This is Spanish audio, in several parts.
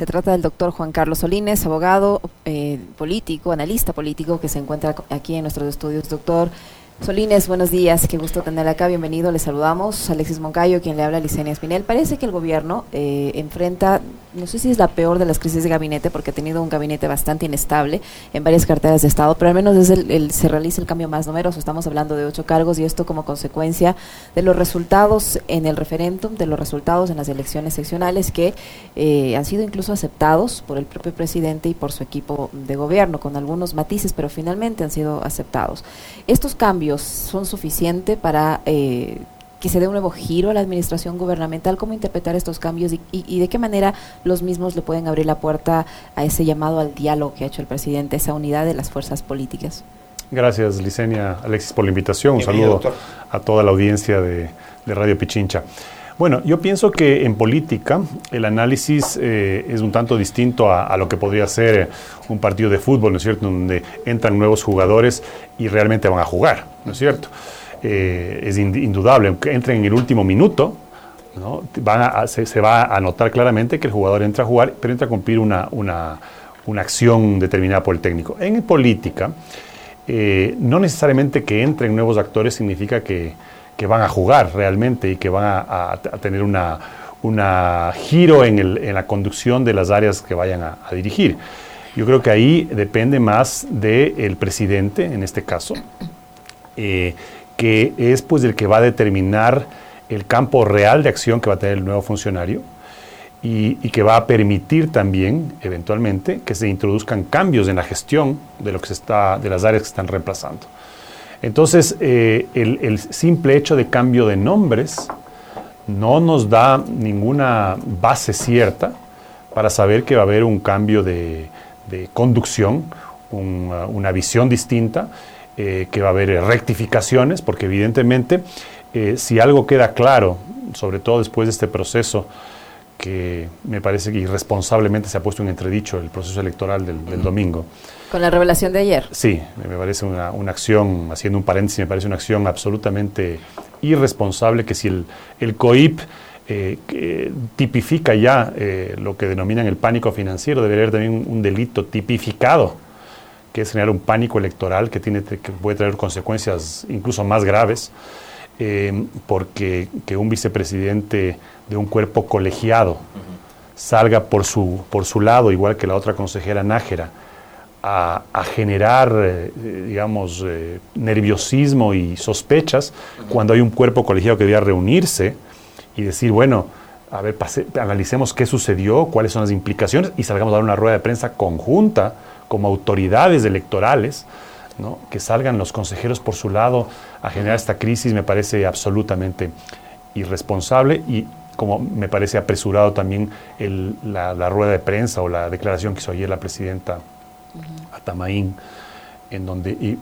Se trata del doctor Juan Carlos Solines, abogado eh, político, analista político, que se encuentra aquí en nuestros estudios. Doctor, Solines, buenos días, qué gusto tenerla acá, bienvenido, le saludamos. Alexis Moncayo, quien le habla, Licenia Espinel. Parece que el gobierno eh, enfrenta, no sé si es la peor de las crisis de gabinete, porque ha tenido un gabinete bastante inestable en varias carteras de Estado, pero al menos el, se realiza el cambio más numeroso. Estamos hablando de ocho cargos y esto como consecuencia de los resultados en el referéndum, de los resultados en las elecciones seccionales que eh, han sido incluso aceptados por el propio presidente y por su equipo de gobierno, con algunos matices, pero finalmente han sido aceptados. Estos cambios son suficientes para eh, que se dé un nuevo giro a la administración gubernamental? ¿Cómo interpretar estos cambios y, de qué manera los mismos le pueden abrir la puerta a ese llamado al diálogo que ha hecho el presidente, esa unidad de las fuerzas políticas? Gracias, Licenia Alexis, por la invitación. Un saludo a toda la audiencia de, Radio Pichincha. Bueno, yo pienso que en política el análisis eh, es un tanto distinto a, lo que podría ser un partido de fútbol, ¿no es cierto?, donde entran nuevos jugadores y realmente van a jugar. ¿no es cierto? Eh, es indudable, aunque entren en el último minuto, ¿no? Se, va a notar claramente que el jugador entra a jugar, pero entra a cumplir una, una, una acción determinada por el técnico. En política, eh, no necesariamente que entren nuevos actores significa que, que van a jugar realmente y que van a, tener una, una giro en, el, en, la conducción de las áreas que vayan a, a dirigir. Yo creo que ahí depende más del presidente, en este caso, eh, que es pues el que va a determinar el campo real de acción que va a tener el nuevo funcionario y, que va a permitir también, eventualmente, que se introduzcan cambios en la gestión de, lo que se está, de las áreas que están reemplazando. Entonces, eh, el, simple hecho de cambio de nombres no nos da ninguna base cierta para saber que va a haber un cambio de, conducción, una visión distinta eh, que va a haber rectificaciones, porque evidentemente eh, si algo queda claro, sobre todo después de este proceso, que me parece que irresponsablemente se ha puesto en entredicho el proceso electoral del, domingo. Con la revelación de ayer. Sí, me parece una, acción, haciendo un paréntesis, me parece una acción absolutamente irresponsable que si el, el COIP eh, tipifica ya lo que denominan el pánico financiero, debería haber también un delito tipificado que es generar un pánico electoral que, tiene, que puede traer consecuencias incluso más graves, eh, porque que un vicepresidente de un cuerpo colegiado salga por su, por su lado, igual que la otra consejera Nájera, a, generar, eh, digamos, eh, nerviosismo y sospechas cuando hay un cuerpo colegiado que debía reunirse y decir, bueno, a ver, analicemos qué sucedió, cuáles son las implicaciones y salgamos a dar una rueda de prensa conjunta como autoridades electorales, que salgan los consejeros por su lado a generar esta crisis me parece absolutamente irresponsable y como me parece apresurado también la, rueda de prensa o la declaración que hizo ayer la presidenta Atamaín, en donde, y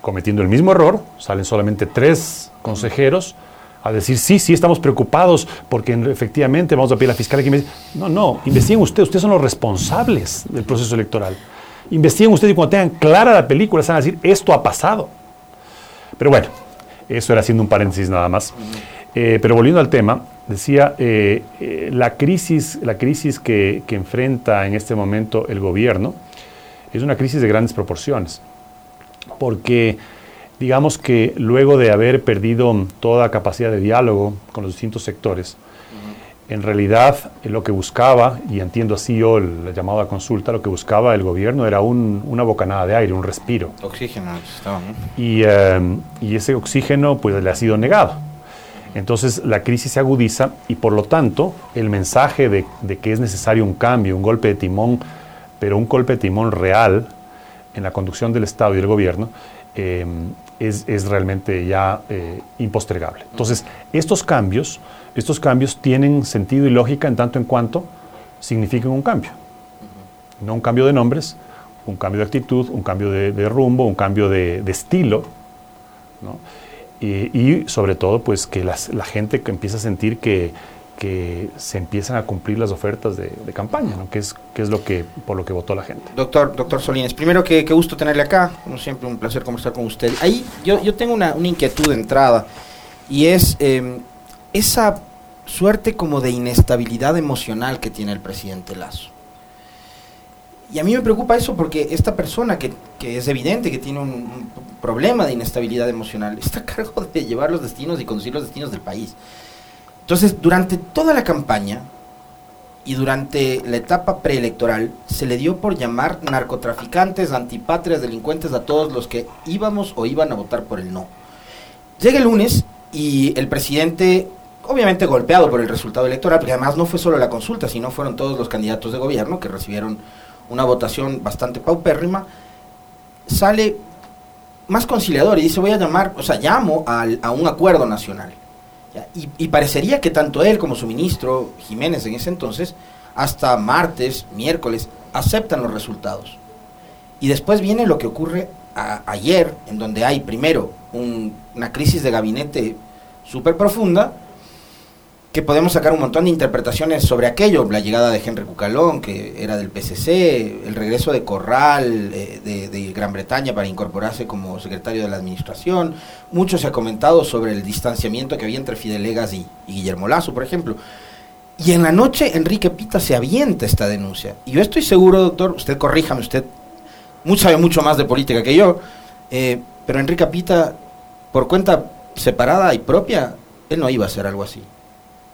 cometiendo el mismo error, salen solamente tres consejeros a decir, sí, sí, estamos preocupados porque efectivamente vamos a pedir a la fiscal que me dice, no, no, investiguen ustedes, ustedes son los responsables del proceso electoral. Investiguen ustedes y cuando tengan clara la película, se van a decir, esto ha pasado. Pero bueno, eso era haciendo un paréntesis nada más. Eh, pero volviendo al tema, decía, eh, eh, la crisis, la crisis que, que, enfrenta en este momento el gobierno es una crisis de grandes proporciones, porque digamos que luego de haber perdido toda capacidad de diálogo con los distintos sectores, en realidad eh, lo que buscaba, y entiendo así yo la llamada consulta, lo que buscaba el gobierno era una bocanada de aire, un respiro. Oxígeno, estaba, y, em, y, ese oxígeno pues le ha sido negado. Entonces la crisis se agudiza y por lo tanto el mensaje de, que es necesario un cambio, un golpe de timón, pero un golpe de timón real en la conducción del Estado y del gobierno, em, es, es, realmente ya eh, impostergable. Entonces, estos cambios estos cambios tienen sentido y lógica en tanto en cuanto significan un cambio. No un cambio de nombres, un cambio de actitud, un cambio de, rumbo, un cambio de, estilo. Y, sobre todo, pues que la gente que empieza a sentir que, se empiezan a cumplir las ofertas de, campaña, que, es, que es lo que, por lo que votó la gente. Doctor, doctor Solines, primero que, gusto tenerle acá, como siempre un placer conversar con usted. Ahí yo, yo tengo una, inquietud de entrada y es em, esa suerte como de inestabilidad emocional que tiene el presidente Lazo. Y a mí me preocupa eso porque esta persona que, que es evidente que tiene un, un, problema de inestabilidad emocional está a cargo de llevar los destinos y conducir los destinos del país. Entonces, durante toda la campaña y durante la etapa preelectoral se le dio por llamar narcotraficantes, antipatrias, delincuentes a todos los que íbamos o iban a votar por el no. Llega el lunes y el presidente, obviamente golpeado por el resultado electoral, porque además no fue solo la consulta, sino fueron todos los candidatos de gobierno que recibieron una votación bastante paupérrima, sale más conciliador y dice voy a llamar, o sea, llamo al, a un acuerdo nacional. Y, parecería que tanto él como su ministro Jiménez en ese entonces, hasta martes, miércoles, aceptan los resultados. Y después viene lo que ocurre a, ayer, en donde hay primero un, una crisis de gabinete súper profunda, que podemos sacar un montón de interpretaciones sobre aquello, la llegada de Henry Cucalón, que era del PCC, el regreso de Corral eh, de, Gran Bretaña para incorporarse como secretario de la administración, mucho se ha comentado sobre el distanciamiento que había entre Fidelegas y, y Guillermo Lazo, por ejemplo. Y en la noche Enrique Pita se avienta esta denuncia. Y yo estoy seguro, doctor, usted corríjame, usted sabe mucho más de política que yo, eh, pero Enrique Pita, por cuenta separada y propia, él no iba a hacer algo así.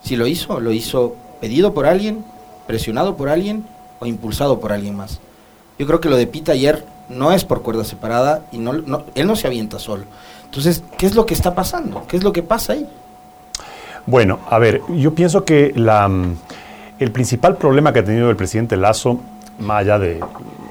Si lo hizo, lo hizo pedido por alguien, presionado por alguien o impulsado por alguien más. Yo creo que lo de Pita ayer no es por cuerda separada y no, él no se avienta solo. Entonces, ¿qué es lo que está pasando? ¿Qué es lo que pasa ahí? Bueno, a ver, yo pienso que la, el principal problema que ha tenido el presidente Lazo, más allá de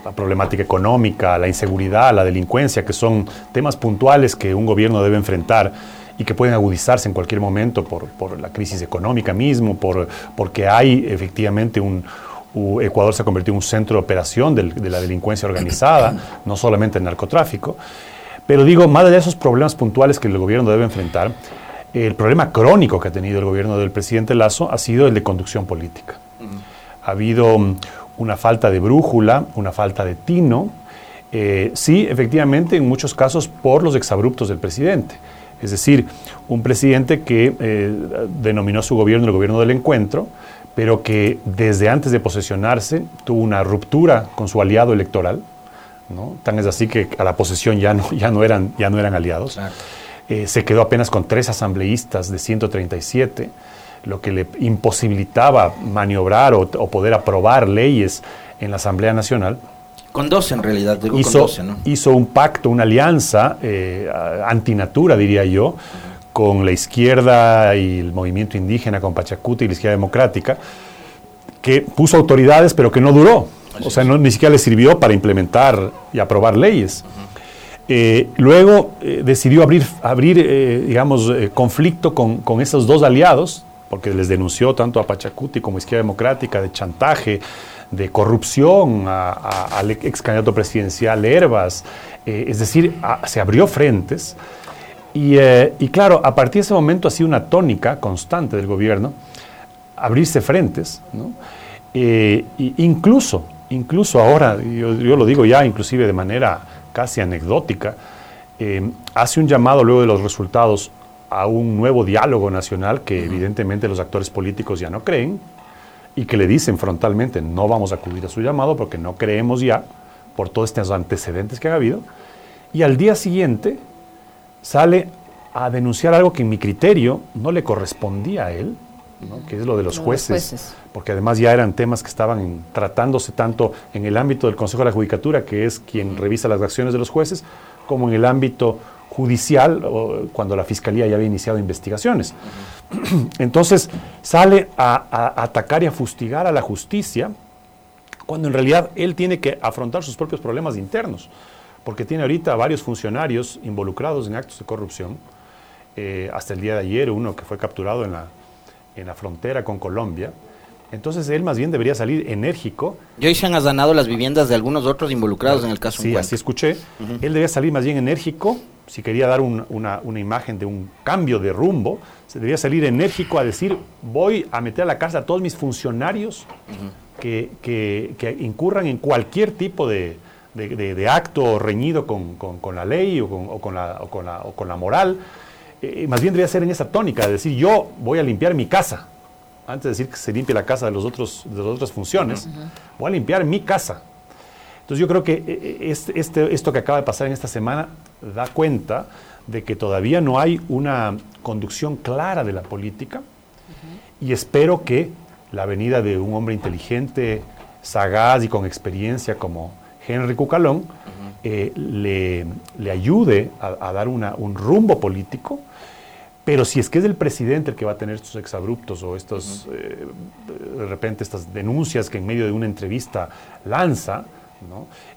la problemática económica, la inseguridad, la delincuencia, que son temas puntuales que un gobierno debe enfrentar, y que pueden agudizarse en cualquier momento por, por la crisis económica mismo, por, porque hay efectivamente un, Ecuador se ha convertido en un centro de operación de la delincuencia organizada, no solamente el narcotráfico. Pero digo, más allá de esos problemas puntuales que el gobierno debe enfrentar, el problema crónico que ha tenido el gobierno del presidente Lazo ha sido el de conducción política. Ha habido una falta de brújula, una falta de tino, eh, sí, efectivamente, en muchos casos por los exabruptos del presidente. Es decir, un presidente que eh, denominó su gobierno el gobierno del encuentro, pero que desde antes de posesionarse tuvo una ruptura con su aliado electoral. ¿no? Tan es así que a la posesión ya no, ya no, eran, ya no eran aliados. Claro. Eh, se quedó apenas con tres asambleístas de 137, lo que le imposibilitaba maniobrar o, o poder aprobar leyes en la Asamblea Nacional. Con dos en realidad, digo hizo, con 12, ¿no? Hizo un pacto, una alianza eh, antinatura, diría yo, con la izquierda y el movimiento indígena, con Pachacuti y la izquierda democrática, que puso autoridades, pero que no duró. Así o sea, no, ni siquiera le sirvió para implementar y aprobar leyes. Uh -huh. eh, luego eh, decidió abrir, abrir eh, digamos, conflicto con, con esos dos aliados, porque les denunció tanto a Pachacuti como a Izquierda Democrática de chantaje, de corrupción a, a, al ex candidato presidencial Herbas, eh, es decir, a, se abrió frentes. Y, eh, y, claro, a partir de ese momento ha sido una tónica constante del gobierno abrirse frentes, ¿no? Eh, incluso, incluso ahora, yo, yo, lo digo ya inclusive de manera casi anecdótica, eh, hace un llamado luego de los resultados a un nuevo diálogo nacional que evidentemente los actores políticos ya no creen, y que le dicen frontalmente no vamos a acudir a su llamado porque no creemos ya por todos estos antecedentes que ha habido, y al día siguiente sale a denunciar algo que en mi criterio no le correspondía a él, ¿no? que es lo de los, jueces, los jueces, porque además ya eran temas que estaban en, tratándose tanto en el ámbito del Consejo de la Judicatura, que es quien revisa las acciones de los jueces, como en el ámbito judicial, o cuando la Fiscalía ya había iniciado investigaciones. Entonces sale a, a, atacar y a fustigar a la justicia, cuando en realidad él tiene que afrontar sus propios problemas internos, porque tiene ahorita varios funcionarios involucrados en actos de corrupción, eh, hasta el día de ayer uno que fue capturado en la, en la frontera con Colombia, entonces él más bien debería salir enérgico. Y hoy se han allanado las viviendas de algunos otros involucrados en el caso. Sí, así escuché. Uh -huh. Él debería salir más bien enérgico, si quería dar un, una, una, imagen de un cambio de rumbo, se debería salir enérgico a decir, voy a meter a la cárcel a todos mis funcionarios uh -huh. que, que, que, incurran en cualquier tipo de, de, de, de acto reñido con, con, con, la ley o con, o con la, o la, o con la moral. Eh, más bien debería ser en esa tónica, de decir, yo voy a limpiar mi casa antes de decir que se limpie la casa de, los otros, de las otras funciones, uh -huh. voy a limpiar mi casa. Entonces yo creo que eh, este, este, esto que acaba de pasar en esta semana da cuenta de que todavía no hay una conducción clara de la política. Y espero que la venida de un hombre inteligente, sagaz y con experiencia como Henry Cucalón eh, le, le, ayude a, dar una, un rumbo político. Pero si es que es el presidente el que va a tener estos exabruptos o estos, eh, de repente estas denuncias que en medio de una entrevista lanza,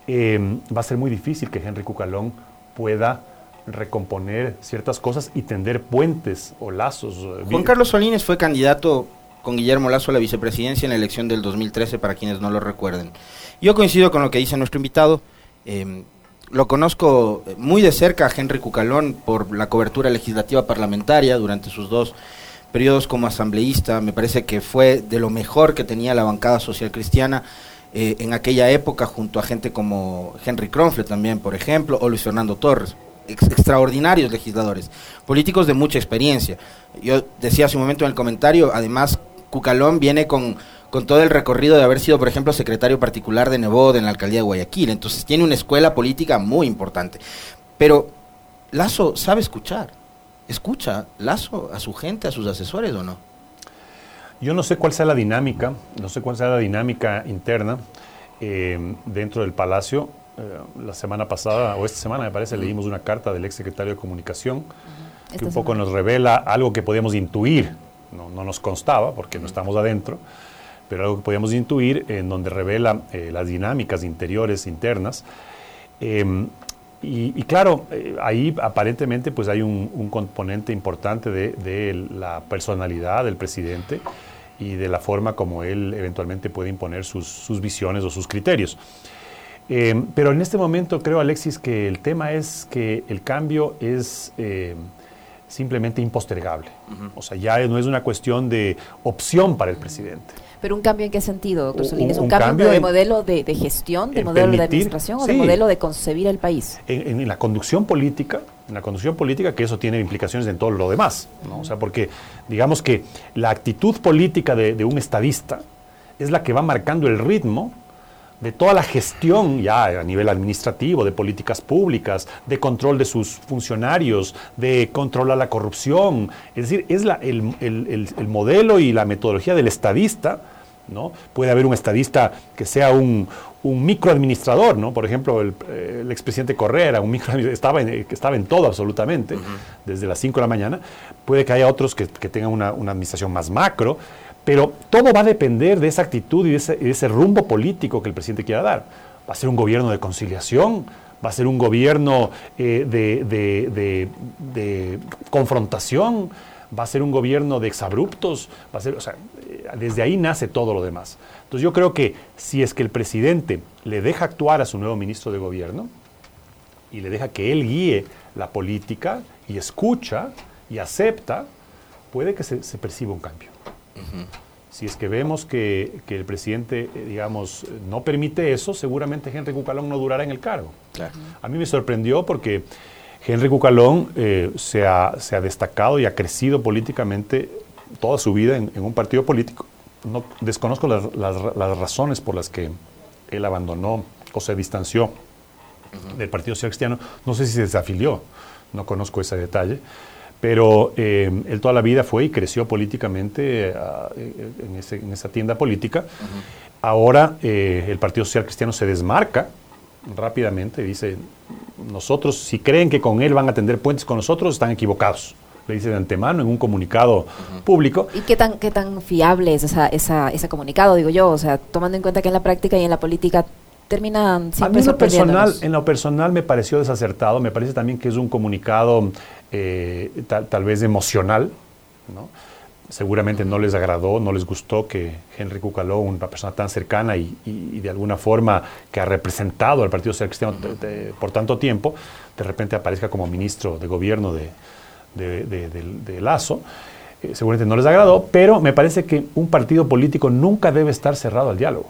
Em, va a ser muy difícil que Henry Cucalón pueda recomponer ciertas cosas y tender puentes o lazos. Eh, Juan Carlos Solines fue candidato con Guillermo Lazo a la vicepresidencia en la elección del 2013, para quienes no lo recuerden. Yo coincido con lo que dice nuestro invitado. Em, lo conozco muy de cerca a Henry Cucalón por la cobertura legislativa parlamentaria durante sus dos periodos como asambleísta. Me parece que fue de lo mejor que tenía la bancada social cristiana. Eh, en aquella época junto a gente como Henry Kronfle también, por ejemplo, o Luis Fernando Torres. extraordinarios legisladores, políticos de mucha experiencia. Yo decía hace un momento en el comentario, además, Cucalón viene con, con todo el recorrido de haber sido, por ejemplo, secretario particular de Nebod en la alcaldía de Guayaquil. Entonces tiene una escuela política muy importante. Pero Lazo sabe escuchar. ¿Escucha Lazo a su gente, a sus asesores o no? Yo no sé cuál sea la dinámica, no sé cuál sea la dinámica interna eh, dentro del Palacio. Eh, la semana pasada, o esta semana me parece, leímos una carta del ex secretario de Comunicación que un poco nos revela algo que podíamos intuir, no, nos constaba porque no estamos adentro, pero algo que podíamos intuir en donde revela eh, las dinámicas interiores, internas. Y, claro, ahí aparentemente pues hay un, componente importante de, de, la personalidad del presidente y de la forma como él eventualmente puede imponer sus, visiones o sus criterios. Eh, pero en este momento creo, Alexis, que el tema es que el cambio es eh, simplemente impostergable. O sea, ya no es una cuestión de opción para el presidente. ¿Pero un cambio en qué sentido, doctor Solís? ¿Un, cambio, de modelo de, gestión, de modelo de administración o de modelo de concebir el país? En, la conducción política, en la conducción política, que eso tiene implicaciones en todo lo demás. O sea, porque digamos que la actitud política de, un estadista es la que va marcando el ritmo de toda la gestión ya a nivel administrativo, de políticas públicas, de control de sus funcionarios, de controlar la corrupción. Es decir, es la, el, el, modelo y la metodología del estadista. ¿no? Puede haber un estadista que sea un, un microadministrador, ¿no? Por ejemplo, el, el expresidente Correa un micro, estaba, en, estaba en todo absolutamente, desde las 5 de la mañana. Puede que haya otros que, que tengan una, una administración más macro, pero todo va a depender de esa actitud y de ese, rumbo político que el presidente quiera dar. Va a ser un gobierno de conciliación, va a ser un gobierno eh, de, confrontación, va a ser un gobierno de exabruptos, va a ser, o sea, eh, desde ahí nace todo lo demás. Entonces yo creo que si es que el presidente le deja actuar a su nuevo ministro de gobierno y le deja que él guíe la política y escucha y acepta, puede que se perciba un cambio. Si es que vemos que, el presidente, eh, digamos, no permite eso, seguramente Henry Cucalón no durará en el cargo. A mí me sorprendió porque Henry Cucalón eh, se, ha, destacado y ha crecido políticamente toda su vida en, un partido político. No, desconozco las, razones por las que él abandonó o se distanció del Partido Social Cristiano. No sé si se desafilió, no conozco ese detalle. Pero eh, él toda la vida fue y creció políticamente eh, en, esa tienda política. Ahora eh, el Partido Social Cristiano se desmarca rápidamente, dice, nosotros, si creen que con él van a tender puentes con nosotros, están equivocados. Le dice de antemano en un comunicado público. ¿Y qué tan, qué tan fiable es esa, esa, ese comunicado, digo yo? O sea, tomando en cuenta que en la práctica y en la política terminan siempre A mí en lo, personal, en lo personal me pareció desacertado, me parece también que es un comunicado eh, tal, vez emocional, ¿no? seguramente no les agradó, no les gustó que Henry Cucaló, una persona tan cercana y, de alguna forma que ha representado al Partido Social Cristiano por tanto tiempo, de repente aparezca como ministro de gobierno de, de, Lazo. Eh, seguramente no les agradó, pero me parece que un partido político nunca debe estar cerrado al diálogo.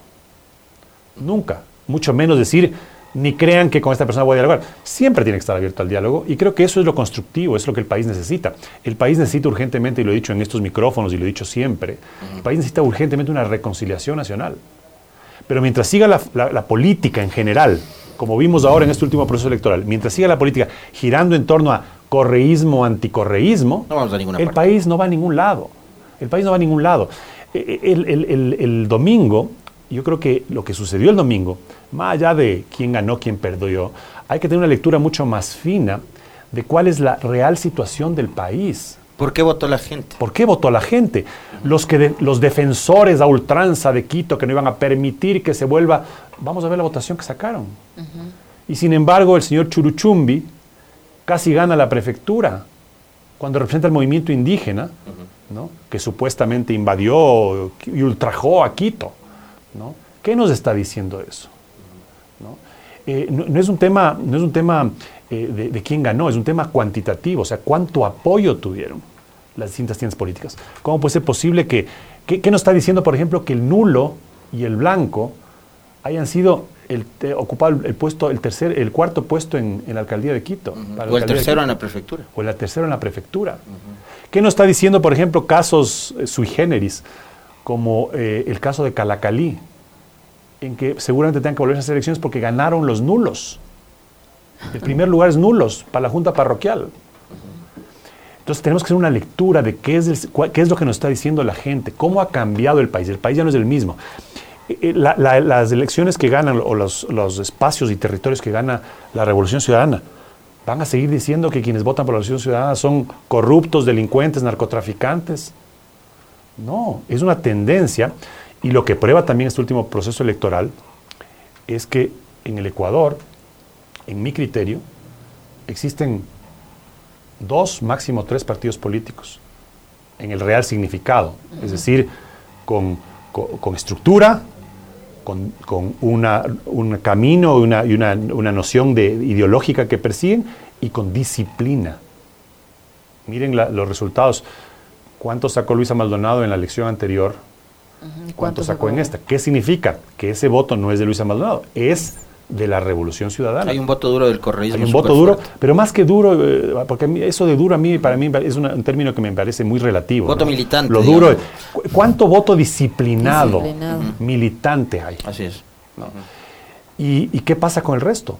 Nunca mucho menos decir, ni crean que con esta persona voy a dialogar. Siempre tiene que estar abierto al diálogo y creo que eso es lo constructivo, es lo que el país necesita. El país necesita urgentemente, y lo he dicho en estos micrófonos y lo he dicho siempre, el país necesita urgentemente una reconciliación nacional. Pero mientras siga la, la- la política en general, como vimos ahora en este último proceso electoral, mientras siga la política girando en torno a correísmo, anticorreísmo, No vamos a ninguna el parte. país no va a ningún lado. El país no va a ningún lado. Eh, El, el- el- el domingo, yo creo que lo que sucedió el domingo, más allá de quién ganó, quién perdió, hay que tener una lectura mucho más fina de cuál es la real situación del país. ¿Por qué votó la gente? ¿Por qué votó la gente? Los, que de- los defensores a ultranza de Quito que no iban a permitir que se vuelva... Vamos a ver la votación que sacaron. Y sin embargo, el señor Churuchumbi casi gana la prefectura cuando representa el movimiento indígena, ¿no? que supuestamente invadió y ultrajó a Quito. ¿no? ¿Qué nos está diciendo eso? ¿no? Eh, no, no es un tema, no es un tema eh, de, de quién ganó, es un tema cuantitativo, o sea, cuánto apoyo tuvieron las distintas tiendas políticas. ¿Cómo puede ser posible que, que- qué nos está diciendo, por ejemplo, que el nulo y el blanco hayan sido el, ocupado el, puesto, el tercer, el cuarto puesto en, en la alcaldía de Quito? para O el tercero en la prefectura. o el tercero en la prefectura. ¿Qué nos está diciendo, por ejemplo, casos eh, sui generis, como eh, el caso de Calacalí, en que seguramente tengan que volver a hacer elecciones porque ganaron los nulos? El primer lugar es nulos para la Junta Parroquial. Entonces tenemos que hacer una lectura de qué es, el- qué es lo que nos está diciendo la gente, cómo ha cambiado el país. El país ya no es el mismo. Eh, eh, la- la- las elecciones que ganan o los, los espacios y territorios que gana la Revolución Ciudadana van a seguir diciendo que quienes votan por la Revolución Ciudadana son corruptos, delincuentes, narcotraficantes. No, es una tendencia y lo que prueba también este último proceso electoral es que en el Ecuador, en mi criterio, existen dos, máximo tres partidos políticos en el real significado, es decir, con, con- con estructura, con, con una, un camino una, y una, una noción de, ideológica que persiguen y con disciplina. Miren la- los resultados. ¿Cuánto sacó Luisa Maldonado en la elección anterior? Ujú, ¿Cuánto sacó en esta? ¿Qué significa? Que ese voto no es de Luisa Maldonado, es de la Revolución Ciudadana. Hay un voto duro del correísmo. Hay un voto duro, fuerte. pero más que duro, eh, porque eso de duro a mí, para mí es una- un término que me parece muy relativo. Voto ¿no? militante, Lo duro, digamos. ¿cu- ¿cuánto voto disciplinado, Disciplinado. militante hay? Así es. ¿Y, y qué pasa con el resto?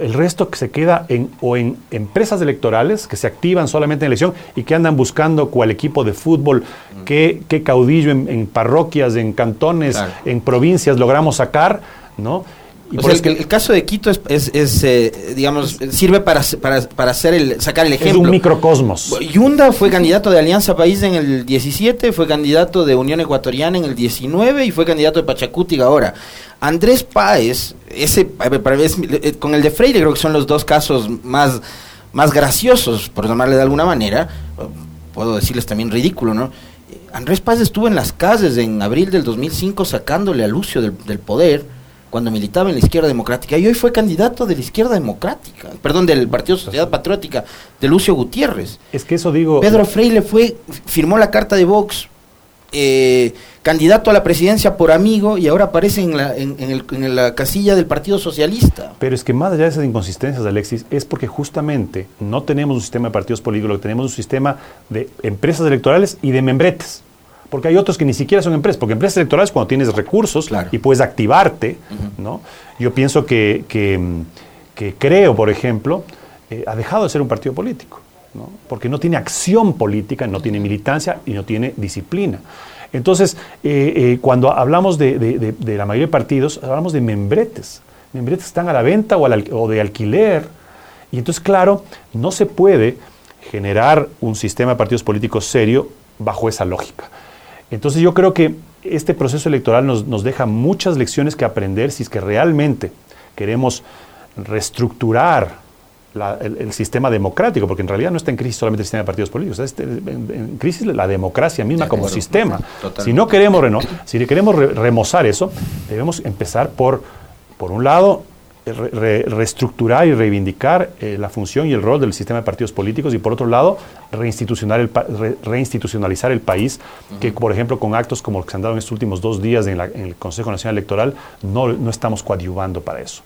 El resto que se queda en, o en empresas electorales que se activan solamente en elección y que andan buscando cuál equipo de fútbol, qué, qué caudillo en, en parroquias, en cantones, Claro. en provincias logramos sacar, ¿no? O sea, el, el caso de Quito es, es- es, eh, digamos, sirve para, para, para hacer el, sacar el es ejemplo. un microcosmos. Yunda fue candidato de Alianza País en el 17, fue candidato de Unión Ecuatoriana en el 19 y fue candidato de Pachacútiga ahora. Andrés Páez, ese, es- eh, con el de Freire creo que son los dos casos más, más graciosos, por llamarle de alguna manera, puedo decirles también ridículo, ¿no? Andrés Páez estuvo en las calles en abril del 2005 sacándole a Lucio del, del poder cuando militaba en la izquierda democrática y hoy fue candidato de la izquierda democrática, perdón, del Partido Sociedad Patriótica de Lucio Gutiérrez. Es que eso digo... Pedro Freire fue, firmó la carta de Vox, eh, candidato a la presidencia por amigo y ahora aparece en la, en, en el- en la casilla del Partido Socialista. Pero es que más allá de esas inconsistencias, Alexis, es porque justamente no tenemos un sistema de partidos políticos, lo que tenemos es un sistema de empresas electorales y de membretes. Porque hay otros que ni siquiera son empresas, porque empresas electorales cuando tienes recursos Claro. y puedes activarte, ¿no? Yo pienso que, que, que creo, por ejemplo, eh, ha dejado de ser un partido político, ¿no? Porque no tiene acción política, no tiene militancia y no tiene disciplina. Entonces, eh, eh, cuando hablamos de, de- de- de la mayoría de partidos, hablamos de membretes. Membretes que están a la venta o, al- o de alquiler. Y entonces, claro, no se puede generar un sistema de partidos políticos serio bajo esa lógica. Entonces yo creo que este proceso electoral nos, nos deja muchas lecciones que aprender si es que realmente queremos reestructurar la- el, el sistema democrático, porque en realidad no está en crisis solamente el sistema de partidos políticos, está en, en crisis la democracia misma como sistema. Totalmente. Si no queremos, reno- si queremos re- remozar eso, debemos empezar por, por un lado, re- re- reestructurar y reivindicar eh, la función y el rol del sistema de partidos políticos y por otro lado, reinstitucionar el pa- re- reinstitucionalizar el país, que por ejemplo con actos como los que se han dado en estos últimos dos días en, la- en el Consejo Nacional Electoral, no, no estamos coadyuvando para eso.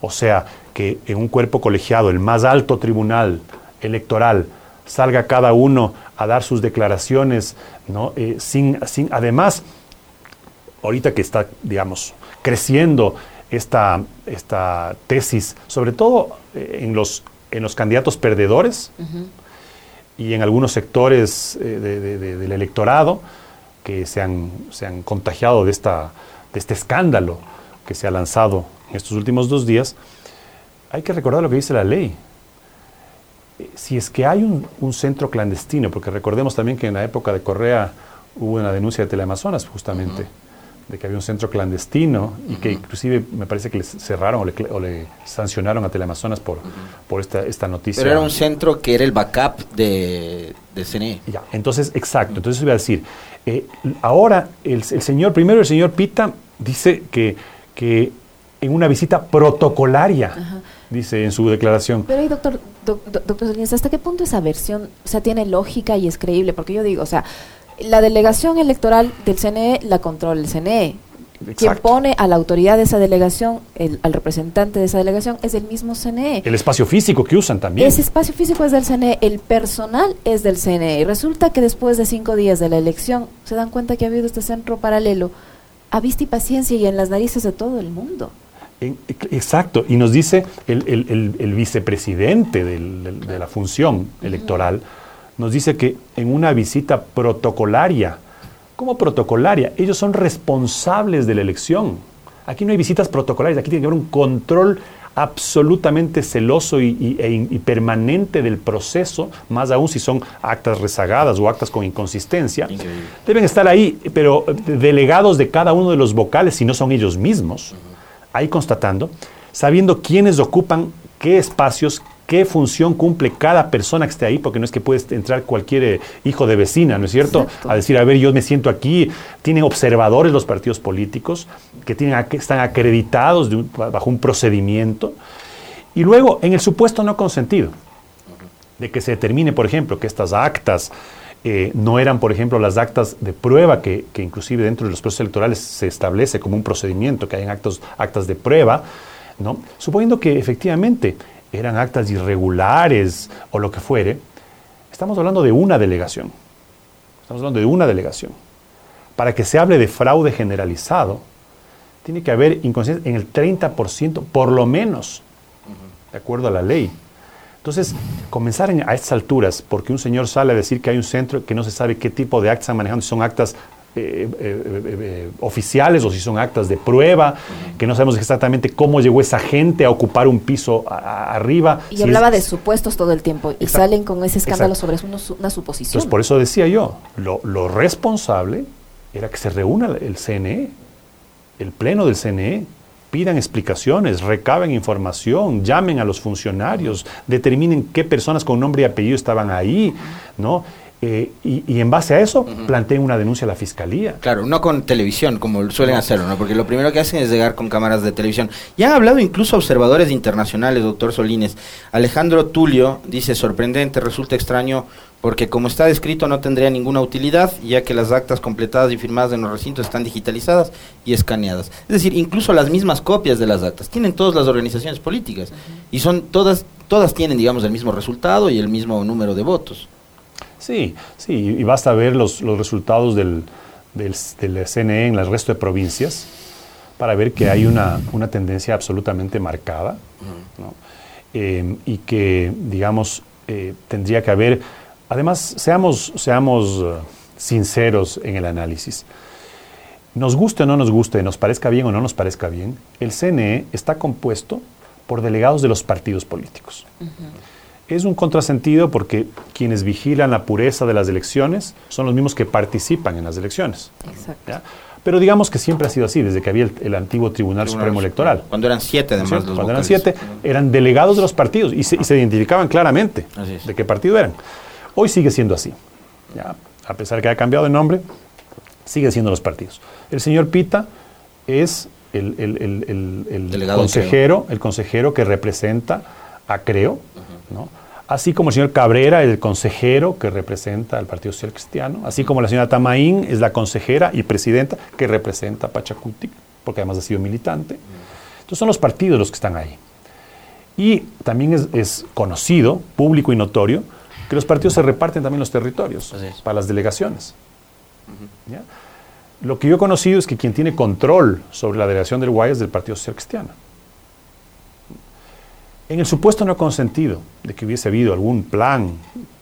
O sea, que en un cuerpo colegiado, el más alto tribunal electoral, salga cada uno a dar sus declaraciones, ¿no? Eh, sin, sin, además, ahorita que está, digamos, creciendo esta, esta tesis, sobre todo eh, en, los, en los candidatos perdedores y en algunos sectores eh, del electorado que se han, se han contagiado de, esta, de este escándalo que se ha lanzado en estos últimos dos días, hay que recordar lo que dice la ley. Eh, si es que hay un, un centro clandestino, porque recordemos también que en la época de Correa hubo una denuncia de Teleamazonas justamente, de que había un centro clandestino y que inclusive me parece que le cerraron o le, sancionaron a Teleamazonas por, por esta, esta noticia. Pero era un centro que era el backup de, de CNE. Ya, entonces, exacto, entonces iba a decir, eh, ahora el, señor, primero el señor Pita dice que, que en una visita protocolaria, dice en su declaración. Pero ahí, doctor, doctor ¿hasta qué punto esa versión, o sea, tiene lógica y es creíble? Porque yo digo, o sea, la delegación electoral del CNE la controla el CNE. Quien pone a la autoridad de esa delegación, al representante de esa delegación, es el mismo CNE. El espacio físico que usan también. Ese espacio físico es del CNE, el personal es del CNE. Y resulta que después de cinco días de la elección se dan cuenta que ha habido este centro paralelo a vista y paciencia y en las narices de todo el mundo. Exacto, y nos dice el, vicepresidente de la función electoral nos dice que en una visita protocolaria, ¿cómo protocolaria? Ellos son responsables de la elección. Aquí no hay visitas protocolarias, aquí tiene que haber un control absolutamente celoso y, e permanente del proceso, más aún si son actas rezagadas o actas con inconsistencia. Deben estar ahí, pero delegados de cada uno de los vocales, si no son ellos mismos, ahí constatando, sabiendo quiénes ocupan qué espacios, qué función cumple cada persona que esté ahí, porque no es que puede entrar cualquier eh, hijo de vecina, ¿no es cierto? A decir, a ver, yo me siento aquí. Tienen observadores los partidos políticos que tienen, están acreditados bajo un procedimiento. Y luego, en el supuesto no consentido, de que se determine, por ejemplo, que estas actas eh, no eran, por ejemplo, las actas de prueba que, que, inclusive dentro de los procesos electorales se establece como un procedimiento, que hayan actos, actas de prueba, ¿no? suponiendo que efectivamente eran actas irregulares o lo que fuere, estamos hablando de una delegación. Estamos hablando de una delegación. Para que se hable de fraude generalizado, tiene que haber inconsciencia en el 30%, por lo menos, de acuerdo a la ley. Entonces, comenzar a estas alturas, porque un señor sale a decir que hay un centro que no se sabe qué tipo de actas están manejando, si son actas eh, eh, eh, oficiales o si son actas de prueba, que no sabemos exactamente cómo llegó esa gente a ocupar un piso arriba. Y hablaba de supuestos todo el tiempo y salen con ese escándalo sobre una suposición. Entonces, por eso decía yo, lo, lo, responsable era que se reúna el CNE, el pleno del CNE, pidan explicaciones, recaben información, llamen a los funcionarios, determinen qué personas con nombre y apellido estaban ahí, ¿no? Eh, y, en base a eso planteen una denuncia a la fiscalía. Claro, no con televisión, como suelen hacerlo, ¿no? Porque lo primero que hacen es llegar con cámaras de televisión. Ya han hablado incluso observadores internacionales, doctor Solines. Alejandro Tulio dice, sorprendente, resulta extraño, porque como está descrito no tendría ninguna utilidad, ya que las actas completadas y firmadas en los recintos están digitalizadas y escaneadas. Es decir, incluso las mismas copias de las actas tienen todas las organizaciones políticas y son todas, todas tienen, digamos, el mismo resultado y el mismo número de votos. Sí, sí, y basta ver los, resultados del, del, CNE en el resto de provincias para ver que hay una, tendencia absolutamente marcada em, y que, digamos, eh, tendría que haber, además, seamos, seamos eh, sinceros en el análisis. Nos guste o no nos guste, nos parezca bien o no nos parezca bien, el CNE está compuesto por delegados de los partidos políticos. Es un contrasentido porque quienes vigilan la pureza de las elecciones son los mismos que participan en las elecciones. Exacto. Pero digamos que siempre ha sido así, desde que había el, antiguo Tribunal, Supremo Electoral. Cuando eran siete, además. los cuando eran siete, eran delegados de los partidos y se, identificaban claramente de qué partido eran. Hoy sigue siendo así. ¿ya? A pesar de que ha cambiado de nombre, sigue siendo los partidos. El señor Pita es el, consejero, el consejero que representa a Creo, ¿no? Así como el señor Cabrera, el consejero que representa al Partido Social Cristiano, así como la señora Tamaín es la consejera y presidenta que representa a Pachacuti, porque además ha sido militante. Entonces son los partidos los que están ahí. Y también es, conocido, público y notorio, que los partidos se reparten también los territorios para las delegaciones. lo que yo he conocido es que quien tiene control sobre la delegación del Guayas es del Partido Social Cristiano. En el supuesto no consentido de que hubiese habido algún plan,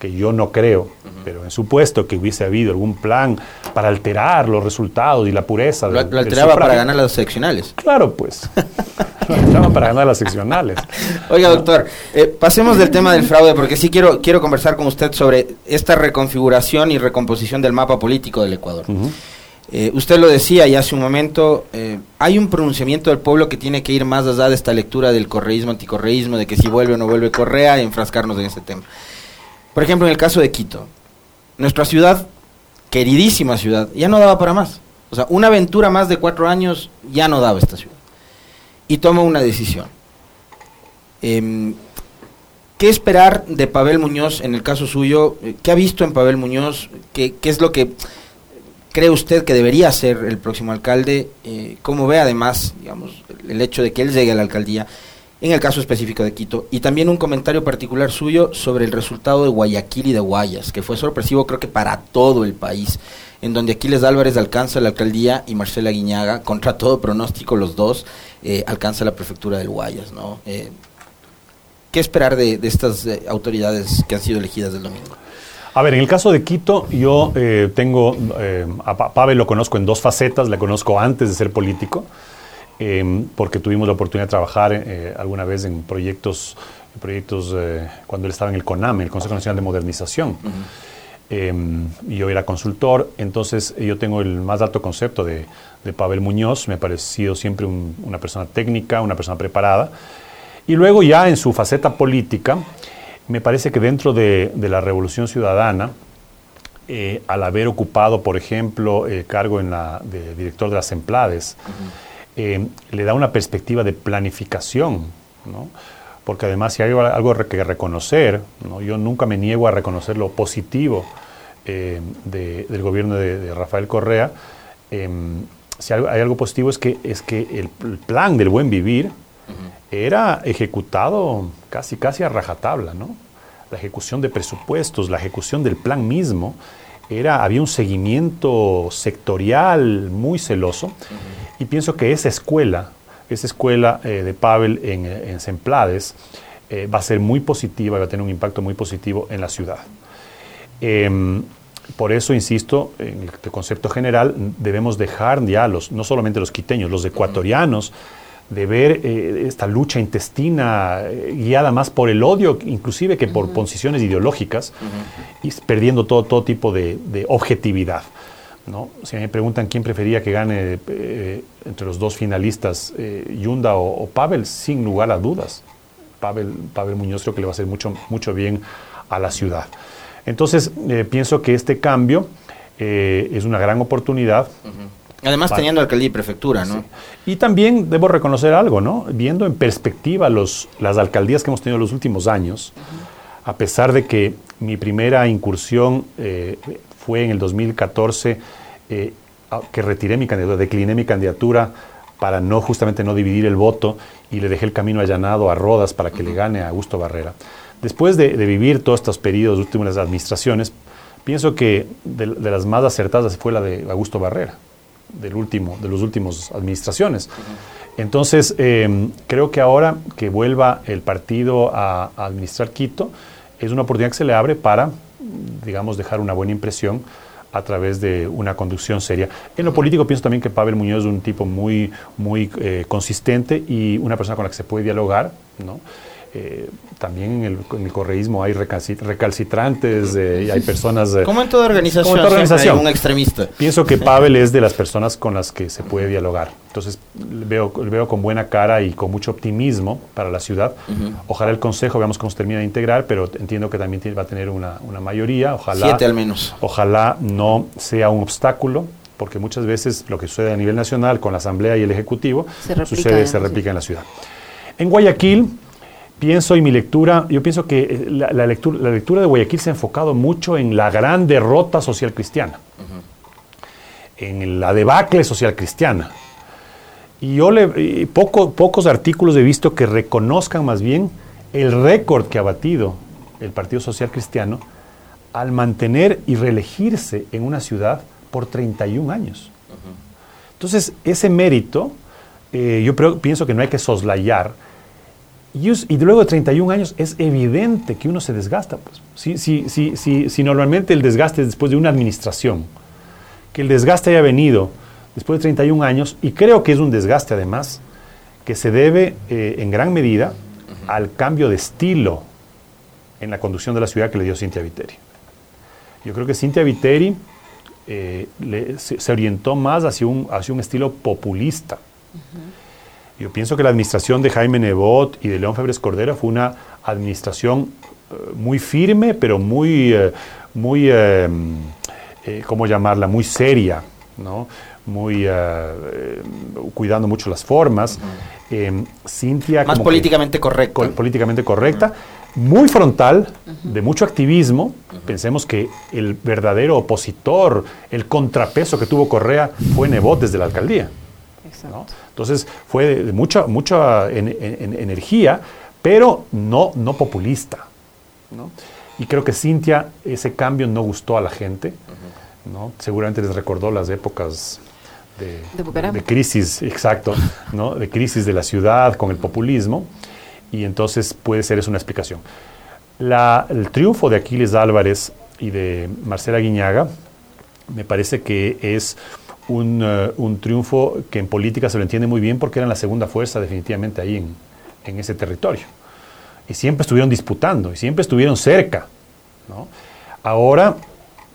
que yo no creo, pero en supuesto que hubiese habido algún plan para alterar los resultados y la pureza. Lo, lo alteraba para ganar las seccionales. Claro, pues. lo alteraba para ganar las seccionales. Oiga, doctor, eh, pasemos del tema del fraude, porque sí quiero, quiero conversar con usted sobre esta reconfiguración y recomposición del mapa político del Ecuador. Eh, usted lo decía y hace un momento, eh, hay un pronunciamiento del pueblo que tiene que ir más allá de esta lectura del correísmo, anticorreísmo, de que si vuelve o no vuelve Correa, y enfrascarnos en ese tema. Por ejemplo, en el caso de Quito, nuestra ciudad, queridísima ciudad, ya no daba para más. O sea, una aventura más de cuatro años ya no daba esta ciudad. Y toma una decisión. Em, ¿Qué esperar de Pavel Muñoz en el caso suyo? ¿Qué ha visto en Pavel Muñoz? ¿Qué, qué es lo que cree usted que debería ser el próximo alcalde? Eh, ¿Cómo ve además, digamos, el hecho de que él llegue a la alcaldía? En el caso específico de Quito. Y también un comentario particular suyo sobre el resultado de Guayaquil y de Guayas, que fue sorpresivo creo que para todo el país, en donde Aquiles Álvarez alcanza la alcaldía y Marcela Guiñaga, contra todo pronóstico los dos, eh, alcanza la prefectura del Guayas. ¿no? Eh, ¿Qué esperar de, estas eh, autoridades que han sido elegidas del domingo? A ver, en el caso de Quito, yo eh, tengo, eh, a Pa- Pavel lo conozco en dos facetas, le conozco antes de ser político, eh, porque tuvimos la oportunidad de trabajar eh, alguna vez en proyectos, proyectos eh, cuando él estaba en el CONAM, el Consejo Nacional de Modernización. Eh, y yo era consultor, entonces yo tengo el más alto concepto de, de Pavel Muñoz, me ha parecido siempre un- una persona técnica, una persona preparada. Y luego ya en su faceta política, me parece que dentro de, de la Revolución Ciudadana, eh, al haber ocupado, por ejemplo, el cargo en la, de director de las Emplades, eh, le da una perspectiva de planificación, ¿no? porque además si hay algo- que reconocer, ¿no? yo nunca me niego a reconocer lo positivo eh, de- del gobierno de, de Rafael Correa, em, si hay, hay algo positivo es que, es que el, el plan del buen vivir era ejecutado casi, casi a rajatabla, ¿no? La ejecución de presupuestos, la ejecución del plan mismo, era, había un seguimiento sectorial muy celoso y pienso que esa escuela, esa escuela eh, de Pavel en, en Semplades eh, va a ser muy positiva va a tener un impacto muy positivo en la ciudad. Em, por eso, insisto, en el concepto general, debemos dejar ya, los, no solamente los quiteños, los ecuatorianos, de ver eh, esta lucha intestina eh, guiada más por el odio, inclusive que por posiciones ideológicas, y perdiendo todo, todo tipo de, de objetividad. ¿no? Si me preguntan quién prefería que gane eh, entre los dos finalistas, Yunda o, o Pavel, sin lugar a dudas. Pavel, Pavel Muñoz creo que le va a hacer mucho, mucho bien a la ciudad. Entonces, pienso que este cambio es una gran oportunidad. Además, Vale. teniendo alcaldía y prefectura, ¿no? Sí. Y también debo reconocer algo, ¿no? Viendo en perspectiva los, las alcaldías que hemos tenido en los últimos años, a pesar de que mi primera incursión eh, fue en el 2014, eh, que retiré mi candidatura, decliné mi candidatura para no justamente no dividir el voto y le dejé el camino allanado a Rodas para que le gane a Augusto Barrera. Después de, de vivir todos estos periodos de últimas administraciones, pienso que de, de las más acertadas fue la de Augusto Barrera del último, de los últimos administraciones. Entonces, eh, creo que ahora que vuelva el partido a, a administrar Quito, es una oportunidad que se le abre para, digamos, dejar una buena impresión a través de una conducción seria. En lo político pienso también que Pavel Muñoz es un tipo muy, muy eh, consistente y una persona con la que se puede dialogar, ¿no? Eh, también en el, en el correísmo hay recalci- recalcitrantes eh, y hay personas... eh, Como en toda organización, Como en toda hay organización. un extremista. Pienso que Pavel es de las personas con las que se puede dialogar. Entonces, veo, veo con buena cara y con mucho optimismo para la ciudad. Ojalá el Consejo, veamos cómo se termina de integrar, pero entiendo que también tiene- va a tener una, una mayoría. Ojalá, Siete al menos. ojalá no sea un obstáculo, porque muchas veces lo que sucede a nivel nacional con la Asamblea y el Ejecutivo Se replica sucede, se replica en la ciudad. En Guayaquil, pienso y mi lectura, yo pienso que eh, la, la lectura, la lectura de Guayaquil se ha enfocado mucho en la gran derrota social cristiana, en la debacle social cristiana. Y yo le, y poco- pocos artículos he visto que reconozcan más bien el récord que ha batido el Partido Social Cristiano al mantener y reelegirse en una ciudad por 31 años. Entonces, ese mérito, eh, yo pienso que no hay que soslayar. Y, y, luego de 31 años es evidente que uno se desgasta. Pues. Si, si, si, si, normalmente el desgaste es después de una administración, que el desgaste haya venido después de 31 años, y creo que es un desgaste además, que se debe eh, en gran medida al cambio de estilo en la conducción de la ciudad que le dio Cintia Viteri. Yo creo que Cintia Viteri eh, se, orientó más hacia un, hacia un estilo populista. Yo pienso que la administración de Jaime Nebot y de León Febres Cordero fue una administración eh, muy firme, pero muy, muy ¿cómo llamarla? Muy seria, ¿no? muy cuidando mucho las formas. Eh, Cintia... Más políticamente correcta. políticamente correcta, muy frontal, de mucho activismo. Pensemos que el verdadero opositor, el contrapeso que tuvo Correa fue Nebot desde la alcaldía. Entonces fue de, mucha, mucha energía, pero no, no populista. Y creo que Cintia, ese cambio no gustó a la gente. ¿no? Seguramente les recordó las épocas de, crisis, exacto, ¿no? de crisis de la ciudad con el populismo, y entonces puede ser eso una explicación. el triunfo de Aquiles Álvarez y de Marcela Guiñaga me parece que es un, eh, un, triunfo que en política se lo entiende muy bien porque eran la segunda fuerza definitivamente ahí en, en ese territorio. Y siempre estuvieron disputando y siempre estuvieron cerca. ¿no? Ahora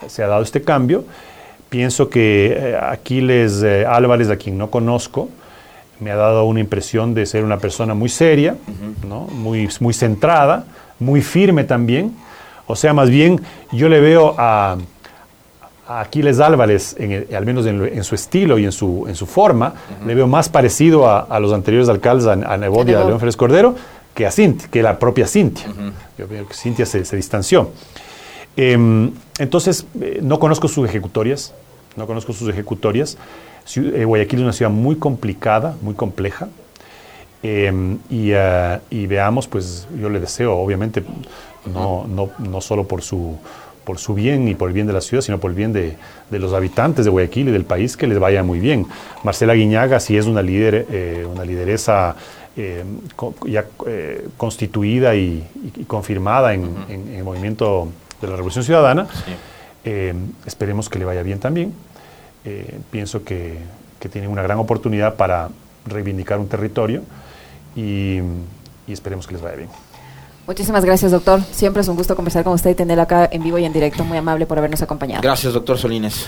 se ha dado este cambio Pienso que eh, Aquiles eh, Álvarez, a quien no conozco, me ha dado una impresión de ser una persona muy seria, muy, muy centrada, muy firme también. O sea, más bien yo le veo a, Aquiles Álvarez, al menos en, su estilo y en su, en su forma, le veo más parecido a, los anteriores alcaldes, a, a a León Férez Cordero, que a Cintia, que la propia Cintia. Yo veo que Cintia se, se distanció. Em, entonces, eh, no conozco sus ejecutorias, no conozco sus ejecutorias. Eh, Guayaquil es una ciudad muy complicada, muy compleja. Em, eh, y, veamos, pues yo le deseo, obviamente, no, no, no, solo por su, por su bien y por el bien de la ciudad, sino por el bien de, de los habitantes de Guayaquil y del país, que les vaya muy bien. Marcela Guiñaga, si es una, líder, una lideresa em, ya constituida y, confirmada en, en, el movimiento de la Revolución Ciudadana, eh, esperemos que le vaya bien también. Eh, pienso que, que tienen una gran oportunidad para reivindicar un territorio y, y esperemos que les vaya bien. Muchísimas gracias, doctor. Siempre es un gusto conversar con usted y tenerlo acá en vivo y en directo. Muy amable por habernos acompañado. Gracias, doctor Solines.